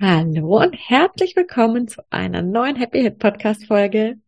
Hallo und herzlich willkommen zu einer neuen Happy Hit Podcast Folge.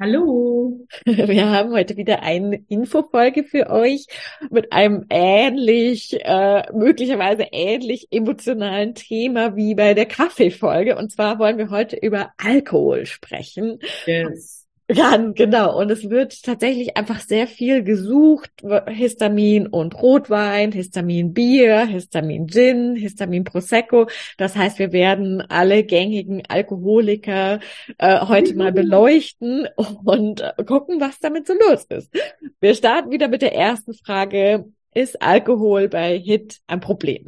Hallo. Wir haben heute wieder eine Infofolge für euch mit einem ähnlich, äh, möglicherweise ähnlich emotionalen Thema wie bei der Kaffeefolge. Und zwar wollen wir heute über Alkohol sprechen. Yes. Ganz genau. Und es wird tatsächlich einfach sehr viel gesucht. Histamin und Rotwein, Histamin Bier, Histamin Gin, Histamin Prosecco. Das heißt, wir werden alle gängigen Alkoholiker äh, heute mal beleuchten und gucken, was damit so los ist. Wir starten wieder mit der ersten Frage. Ist Alkohol bei HIT ein Problem?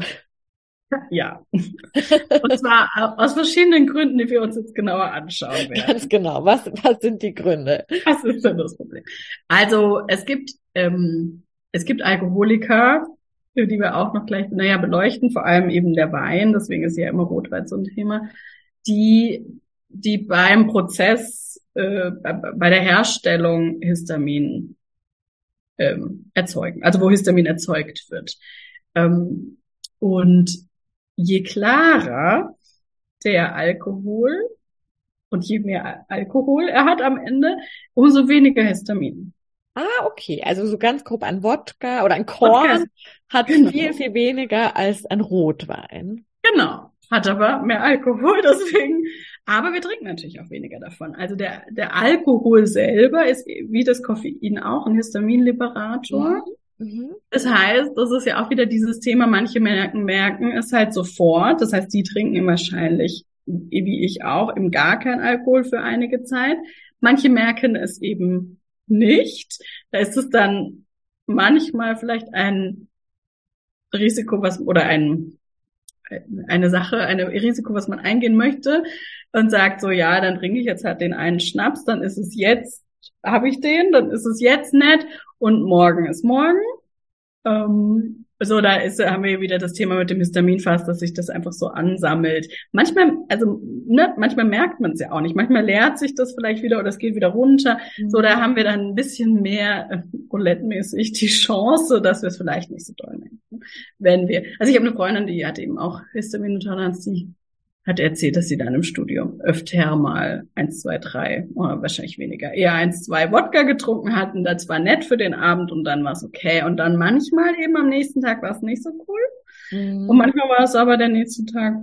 Ja. Und zwar aus verschiedenen Gründen, die wir uns jetzt genauer anschauen werden. Ganz genau. Was, was sind die Gründe? Was ist denn das Problem? Also es gibt, ähm, es gibt Alkoholiker, die wir auch noch gleich näher beleuchten, vor allem eben der Wein, deswegen ist ja immer Rotwein so ein Thema, die, die beim Prozess, äh, bei der Herstellung Histamin ähm, erzeugen, also wo Histamin erzeugt wird. Ähm, und je klarer der Alkohol und je mehr Alkohol er hat am Ende, umso weniger Histamin. Ah, okay. Also so ganz grob ein Wodka oder ein Korn hat genau. viel, viel weniger als ein Rotwein. Genau. Hat aber mehr Alkohol, deswegen. Aber wir trinken natürlich auch weniger davon. Also der, der Alkohol selber ist wie das Koffein auch ein Histaminliberator. Mhm. Mhm. Das heißt, das ist ja auch wieder dieses Thema, manche merken, merken es halt sofort. Das heißt, die trinken wahrscheinlich, wie ich auch, eben gar kein Alkohol für einige Zeit. Manche merken es eben nicht. Da ist es dann manchmal vielleicht ein Risiko, was, oder ein, eine Sache, ein Risiko, was man eingehen möchte und sagt so, ja, dann trinke ich jetzt halt den einen Schnaps, dann ist es jetzt habe ich den, dann ist es jetzt nett und morgen ist morgen. Ähm, so, da ist, haben wir wieder das Thema mit dem Histaminfass, dass sich das einfach so ansammelt. Manchmal, also ne, manchmal merkt man es ja auch nicht. Manchmal leert sich das vielleicht wieder oder es geht wieder runter. So, da haben wir dann ein bisschen mehr äh, roulette-mäßig die Chance, dass wir es vielleicht nicht so doll merken. Wenn wir, also ich habe eine Freundin, die hat eben auch Histaminintoleranz, die hat erzählt, dass sie dann im Studium öfter mal eins, zwei, drei, oder wahrscheinlich weniger, eher eins, zwei Wodka getrunken hat und das war nett für den Abend und dann war es okay. Und dann manchmal eben am nächsten Tag war es nicht so cool. Mhm. Und manchmal war es aber der nächste Tag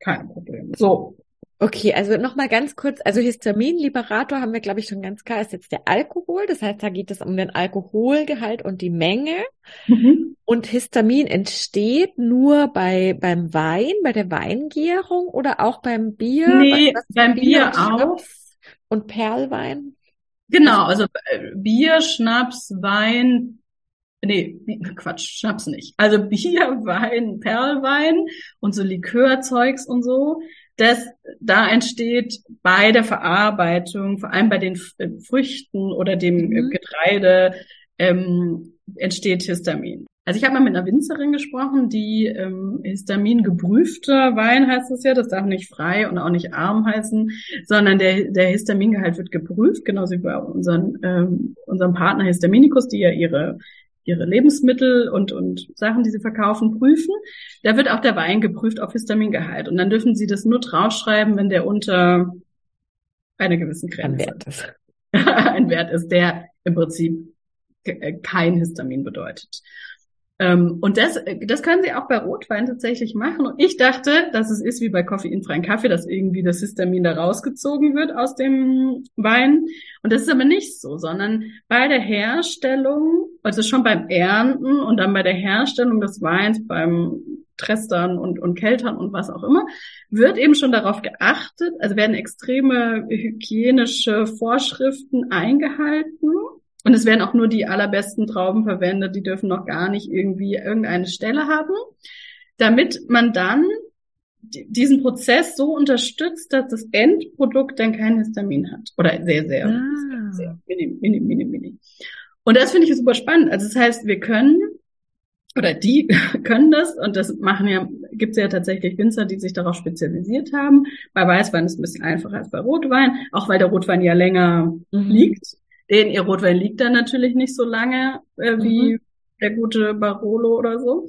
kein Problem. So. Okay, also nochmal ganz kurz, also Histaminliberator haben wir, glaube ich, schon ganz klar, ist jetzt der Alkohol. Das heißt, da geht es um den Alkoholgehalt und die Menge. Mhm. Und Histamin entsteht nur bei, beim Wein, bei der Weingärung oder auch beim Bier? Nee, was, was beim Bier, Bier auch. Und Perlwein? Genau, also äh, Bier, Schnaps, Wein, nee, Quatsch, Schnaps nicht. Also Bier, Wein, Perlwein und so Likörzeugs und so. Das, da entsteht bei der Verarbeitung, vor allem bei den äh, Früchten oder dem mhm. Getreide, ähm, entsteht Histamin. Also ich habe mal mit einer Winzerin gesprochen, die ähm, Histamin geprüfter Wein heißt es ja, das darf nicht frei und auch nicht arm heißen, sondern der, der Histamingehalt wird geprüft, genauso wie bei unseren, ähm, unserem Partner Histaminikus, die ja ihre ihre Lebensmittel und, und Sachen, die sie verkaufen, prüfen. Da wird auch der Wein geprüft auf Histamingehalt. Und dann dürfen sie das nur draufschreiben, wenn der unter einer gewissen Grenze ein Wert ist. ein Wert ist, der im Prinzip kein Histamin bedeutet. Ähm, und das, das können sie auch bei Rotwein tatsächlich machen. Und ich dachte, dass es ist wie bei koffeinfreien Kaffee, dass irgendwie das Histamin da rausgezogen wird aus dem Wein. Und das ist aber nicht so, sondern bei der Herstellung, also schon beim Ernten und dann bei der Herstellung des Weins, beim Trestern und, und Keltern und was auch immer, wird eben schon darauf geachtet, also werden extreme hygienische Vorschriften eingehalten und es werden auch nur die allerbesten Trauben verwendet, die dürfen noch gar nicht irgendwie irgendeine Stelle haben, damit man dann diesen Prozess so unterstützt, dass das Endprodukt dann kein Histamin hat. Oder sehr, sehr, ah. sehr, mini, mini, mini, mini. Und das finde ich super spannend. Also das heißt, wir können, oder die können das, und das machen ja, gibt es ja tatsächlich Winzer, die sich darauf spezialisiert haben. Bei Weißwein ist es ein bisschen einfacher als bei Rotwein, auch weil der Rotwein ja länger mhm. liegt. Den ihr Rotwein liegt dann natürlich nicht so lange äh, wie mhm. der gute Barolo oder so.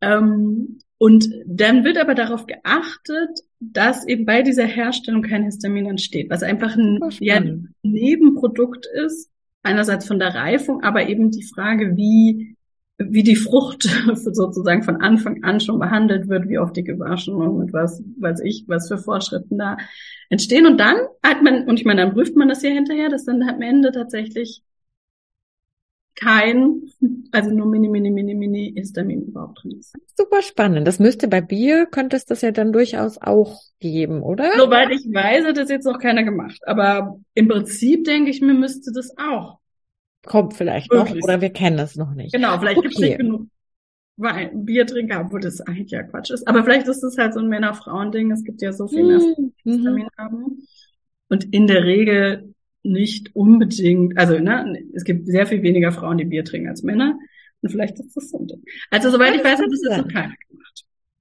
Ähm, und dann wird aber darauf geachtet, dass eben bei dieser Herstellung kein Histamin entsteht, was einfach ein ja, Nebenprodukt ist, einerseits von der Reifung, aber eben die Frage, wie wie die Frucht sozusagen von Anfang an schon behandelt wird, wie oft die gewaschen und mit was, weiß ich, was für Vorschriften da entstehen. Und dann hat man, und ich meine, dann prüft man das ja hinterher, dass dann am Ende tatsächlich kein, also nur mini, mini, mini, mini Histamin überhaupt drin ist. Super spannend. Das müsste bei Bier, könnte es das ja dann durchaus auch geben, oder? Soweit ich weiß, hat das jetzt noch keiner gemacht. Aber im Prinzip denke ich mir, müsste das auch Kommt vielleicht noch oder wir kennen es noch nicht. Genau, vielleicht okay. gibt es nicht genug Wein, Biertrinker, obwohl das eigentlich ja Quatsch ist. Aber vielleicht ist es halt so ein Männer-Frauen-Ding. Es gibt ja so viel mehr mhm. haben. Und in der Regel nicht unbedingt, also ne, es gibt sehr viel weniger Frauen, die Bier trinken als Männer. Und vielleicht ist das so ein Ding. Also soweit ich weiß, hat das jetzt noch keiner gemacht.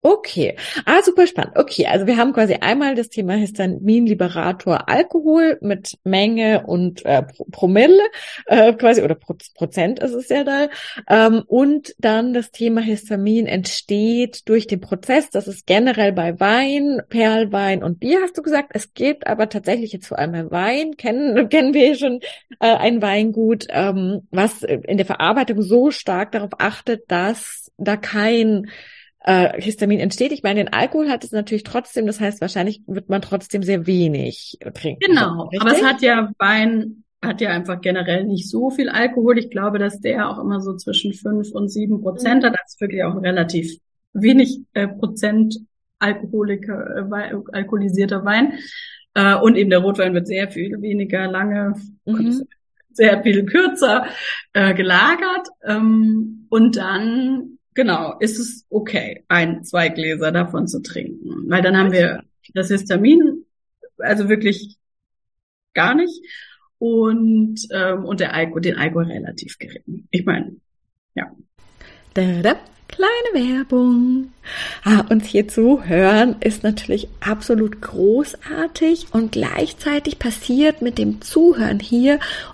Okay, ah, super spannend. Okay, also wir haben quasi einmal das Thema Histaminliberator Alkohol mit Menge und äh, Promille, äh, quasi, oder Pro Prozent ist es ja da. Ähm, und dann das Thema Histamin entsteht durch den Prozess. Das ist generell bei Wein, Perlwein und Bier, hast du gesagt. Es gibt aber tatsächlich jetzt vor allem Wein, kennen, kennen wir schon äh, ein Weingut, ähm, was in der Verarbeitung so stark darauf achtet, dass da kein äh, Histamin entsteht. Ich meine, den Alkohol hat es natürlich trotzdem, das heißt, wahrscheinlich wird man trotzdem sehr wenig trinken. Genau, richtig? aber es hat ja Wein hat ja einfach generell nicht so viel Alkohol. Ich glaube, dass der auch immer so zwischen fünf und sieben Prozent hat. Das ist wirklich auch relativ wenig äh, Prozent Alkoholiker, äh, alkoholisierter Wein. Äh, und eben der Rotwein wird sehr viel weniger lange, mhm. sehr viel kürzer äh, gelagert. Ähm, und dann genau, ist es okay, ein, zwei Gläser davon zu trinken. Weil dann haben wir das Histamin, also wirklich gar nicht. Und, ähm, und der Alkohol, den Alkohol relativ gering. Ich meine, ja. Da, da. Kleine Werbung. Ah, uns hier zu hören ist natürlich absolut großartig und gleichzeitig passiert mit dem Zuhören hier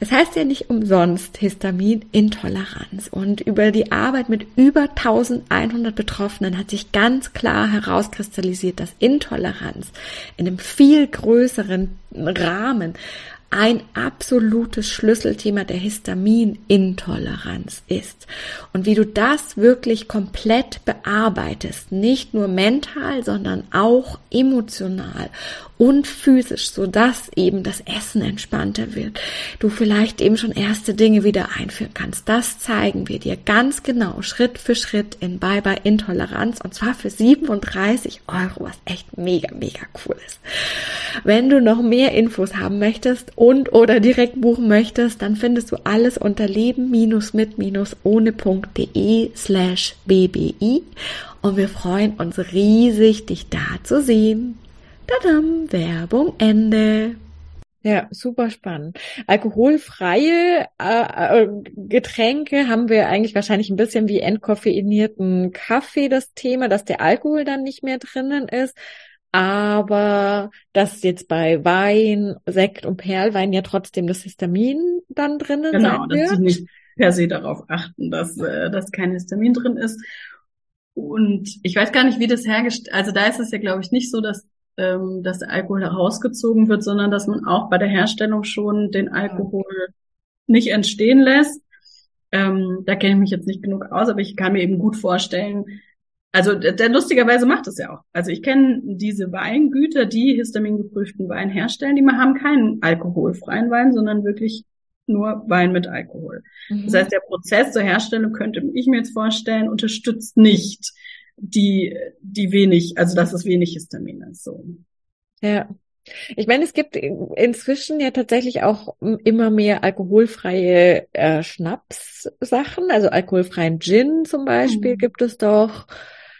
Es heißt ja nicht umsonst Histaminintoleranz und über die Arbeit mit über 1100 Betroffenen hat sich ganz klar herauskristallisiert, dass Intoleranz in einem viel größeren Rahmen ein absolutes Schlüsselthema der Histaminintoleranz ist. Und wie du das wirklich komplett bearbeitest, nicht nur mental, sondern auch emotional und physisch, so dass eben das Essen entspannter wird. Du vielleicht eben schon erste Dinge wieder einführen kannst. Das zeigen wir dir ganz genau, Schritt für Schritt in Bye Bye Intoleranz und zwar für 37 Euro, was echt mega, mega cool ist. Wenn du noch mehr Infos haben möchtest und oder direkt buchen möchtest, dann findest du alles unter leben-mit-ohne.de slash bbi und wir freuen uns riesig, dich da zu sehen. Tadam, Werbung Ende. Ja, super spannend. Alkoholfreie äh, äh, Getränke haben wir eigentlich wahrscheinlich ein bisschen wie entkoffeinierten Kaffee das Thema, dass der Alkohol dann nicht mehr drinnen ist. Aber dass jetzt bei Wein, Sekt und Perlwein ja trotzdem das Histamin dann drinnen genau, sein wird. Genau, dass sie nicht per se darauf achten, dass, äh, dass kein Histamin drin ist. Und ich weiß gar nicht, wie das hergestellt, also da ist es ja, glaube ich, nicht so, dass ähm, dass der Alkohol herausgezogen wird, sondern dass man auch bei der Herstellung schon den Alkohol nicht entstehen lässt. Ähm, da kenne ich mich jetzt nicht genug aus, aber ich kann mir eben gut vorstellen, also der, der lustigerweise macht es ja auch. Also ich kenne diese Weingüter, die histamingeprüften Wein herstellen, die haben keinen alkoholfreien Wein, sondern wirklich nur Wein mit Alkohol. Mhm. Das heißt, der Prozess zur Herstellung könnte ich mir jetzt vorstellen, unterstützt nicht die, die wenig, also dass es wenig Histamin ist. So. Ja. Ich meine, es gibt inzwischen ja tatsächlich auch immer mehr alkoholfreie äh, Schnapssachen, also alkoholfreien Gin zum Beispiel mhm. gibt es doch.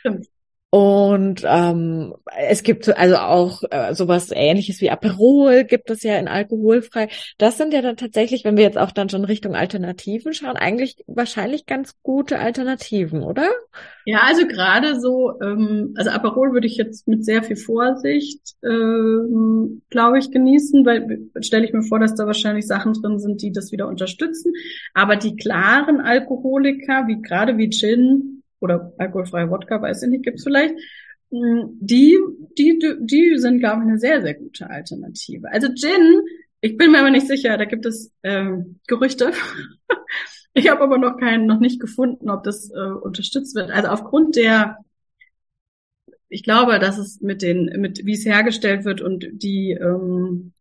Stimmt. Und ähm, es gibt also auch äh, sowas ähnliches wie Aperol gibt es ja in alkoholfrei. Das sind ja dann tatsächlich, wenn wir jetzt auch dann schon Richtung Alternativen schauen, eigentlich wahrscheinlich ganz gute Alternativen, oder? Ja, also gerade so, ähm, also Aperol würde ich jetzt mit sehr viel Vorsicht, ähm, glaube ich, genießen, weil stelle ich mir vor, dass da wahrscheinlich Sachen drin sind, die das wieder unterstützen. Aber die klaren Alkoholiker, wie gerade wie Gin, oder alkoholfreie Wodka, weiß ich nicht, gibt's vielleicht. Hm, die, die, die sind, glaube ich, eine sehr, sehr gute Alternative. Also Gin, ich bin mir aber nicht sicher, da gibt es ähm, Gerüchte. ich habe aber noch keinen, noch nicht gefunden, ob das äh, unterstützt wird. Also aufgrund der, ich glaube, dass es mit den, mit wie es hergestellt wird und die ähm,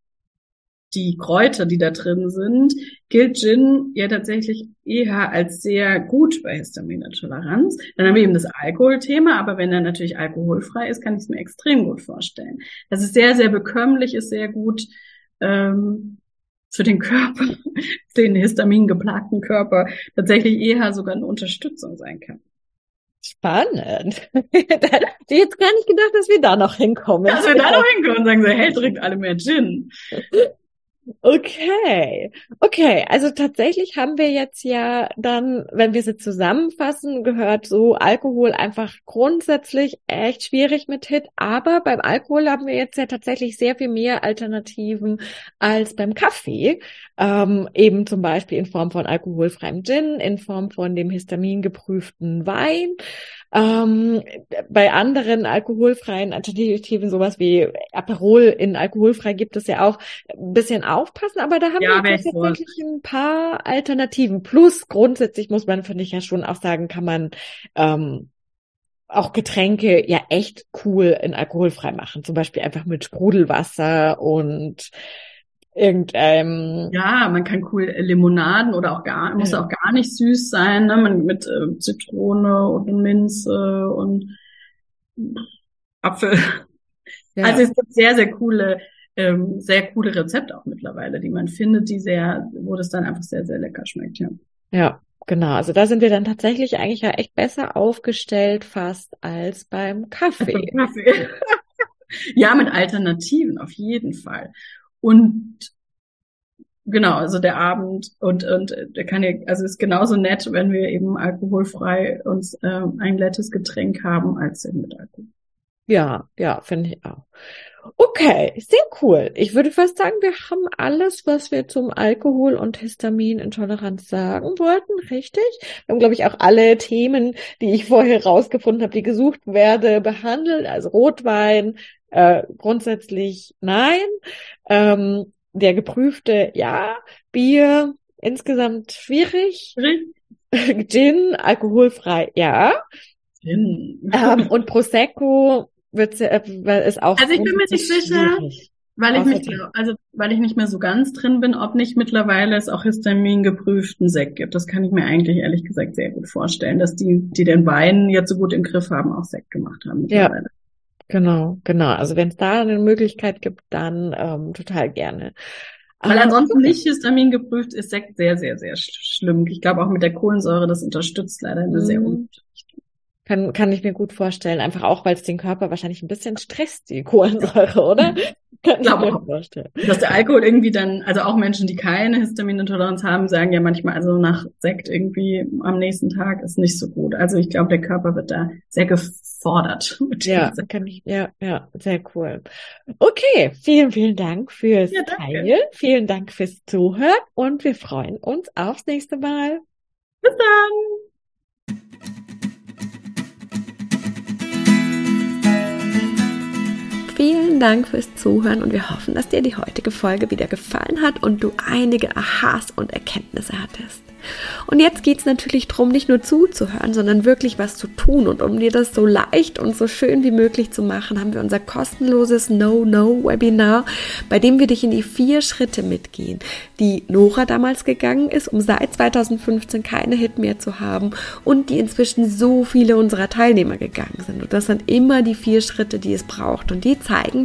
die Kräuter, die da drin sind, gilt Gin ja tatsächlich eher als sehr gut bei Histaminintoleranz. Dann haben wir eben das Alkoholthema, aber wenn er natürlich alkoholfrei ist, kann ich es mir extrem gut vorstellen. Das ist sehr, sehr bekömmlich, ist sehr gut ähm, für den Körper, den histamingeplagten Körper, tatsächlich eher sogar eine Unterstützung sein kann. Spannend. Jetzt gar nicht gedacht, dass wir da noch hinkommen. Dass wir da noch hinkommen und sagen so, hey, trinkt alle mehr Gin. Okay, okay. Also tatsächlich haben wir jetzt ja dann, wenn wir sie zusammenfassen, gehört so Alkohol einfach grundsätzlich echt schwierig mit Hit. Aber beim Alkohol haben wir jetzt ja tatsächlich sehr viel mehr Alternativen als beim Kaffee. Ähm, eben zum Beispiel in Form von alkoholfreiem Gin, in Form von dem histamingeprüften Wein. Ähm, bei anderen alkoholfreien Alternativen, sowas wie Aperol in alkoholfrei gibt es ja auch ein bisschen aufpassen, aber da haben ja, wir jetzt tatsächlich ein paar Alternativen. Plus grundsätzlich muss man, finde ich ja schon auch sagen, kann man ähm, auch Getränke ja echt cool in alkoholfrei machen. Zum Beispiel einfach mit Sprudelwasser und irgendeinem. Ja, man kann cool Limonaden oder auch gar, muss ja. auch gar nicht süß sein, ne? Man mit äh, Zitrone und Minze und Apfel. Ja. Also es gibt sehr, sehr coole, ähm, sehr coole Rezepte auch mittlerweile, die man findet, die sehr, wo das dann einfach sehr, sehr lecker schmeckt, ja. Ja, genau. Also da sind wir dann tatsächlich eigentlich ja echt besser aufgestellt fast als beim Kaffee. Kaffee. ja, mit Alternativen auf jeden Fall. Und genau, also der Abend und und der kann ja, also ist genauso nett, wenn wir eben alkoholfrei uns äh, ein nettes Getränk haben, als eben mit Alkohol. Ja, ja, finde ich auch. Okay, sehr cool. Ich würde fast sagen, wir haben alles, was wir zum Alkohol und Histaminintoleranz sagen wollten, richtig? Wir haben, glaube ich, auch alle Themen, die ich vorher rausgefunden habe, die gesucht werde, behandelt. Also Rotwein, äh, grundsätzlich nein. Ähm, der geprüfte ja. Bier insgesamt schwierig. Gin, alkoholfrei, ja. Gin. Ähm, und Prosecco wird äh, ist auch. Also ich bin mir nicht sicher, weil ich nicht, also weil ich nicht mehr so ganz drin bin, ob nicht mittlerweile es auch Histamin geprüften Sekt gibt. Das kann ich mir eigentlich ehrlich gesagt sehr gut vorstellen, dass die, die den Wein jetzt so gut im Griff haben, auch Sekt gemacht haben. Ja. Genau, genau. Also wenn es da eine Möglichkeit gibt, dann ähm, total gerne. Weil ansonsten nicht Histamin geprüft ist Sekt sehr, sehr, sehr schlimm. Ich glaube auch mit der Kohlensäure, das unterstützt leider eine mhm. sehr gute kann, kann ich mir gut vorstellen. Einfach auch, weil es den Körper wahrscheinlich ein bisschen stresst, die Kohlensäure, oder? Kann ich mir vorstellen. Dass der Alkohol irgendwie dann, also auch Menschen, die keine Histaminintoleranz haben, sagen ja manchmal, also nach Sekt irgendwie am nächsten Tag ist nicht so gut. Also ich glaube, der Körper wird da sehr gefordert. Ja, kann ich, ja, ja, sehr cool. Okay, vielen, vielen Dank fürs ja, Teilen. Vielen Dank fürs Zuhören und wir freuen uns aufs nächste Mal. Bis dann! Vielen Dank fürs Zuhören und wir hoffen, dass dir die heutige Folge wieder gefallen hat und du einige Aha's und Erkenntnisse hattest. Und jetzt geht es natürlich darum, nicht nur zuzuhören, sondern wirklich was zu tun. Und um dir das so leicht und so schön wie möglich zu machen, haben wir unser kostenloses No-No-Webinar, bei dem wir dich in die vier Schritte mitgehen, die Nora damals gegangen ist, um seit 2015 keine Hit mehr zu haben und die inzwischen so viele unserer Teilnehmer gegangen sind. Und das sind immer die vier Schritte, die es braucht. Und die zeigen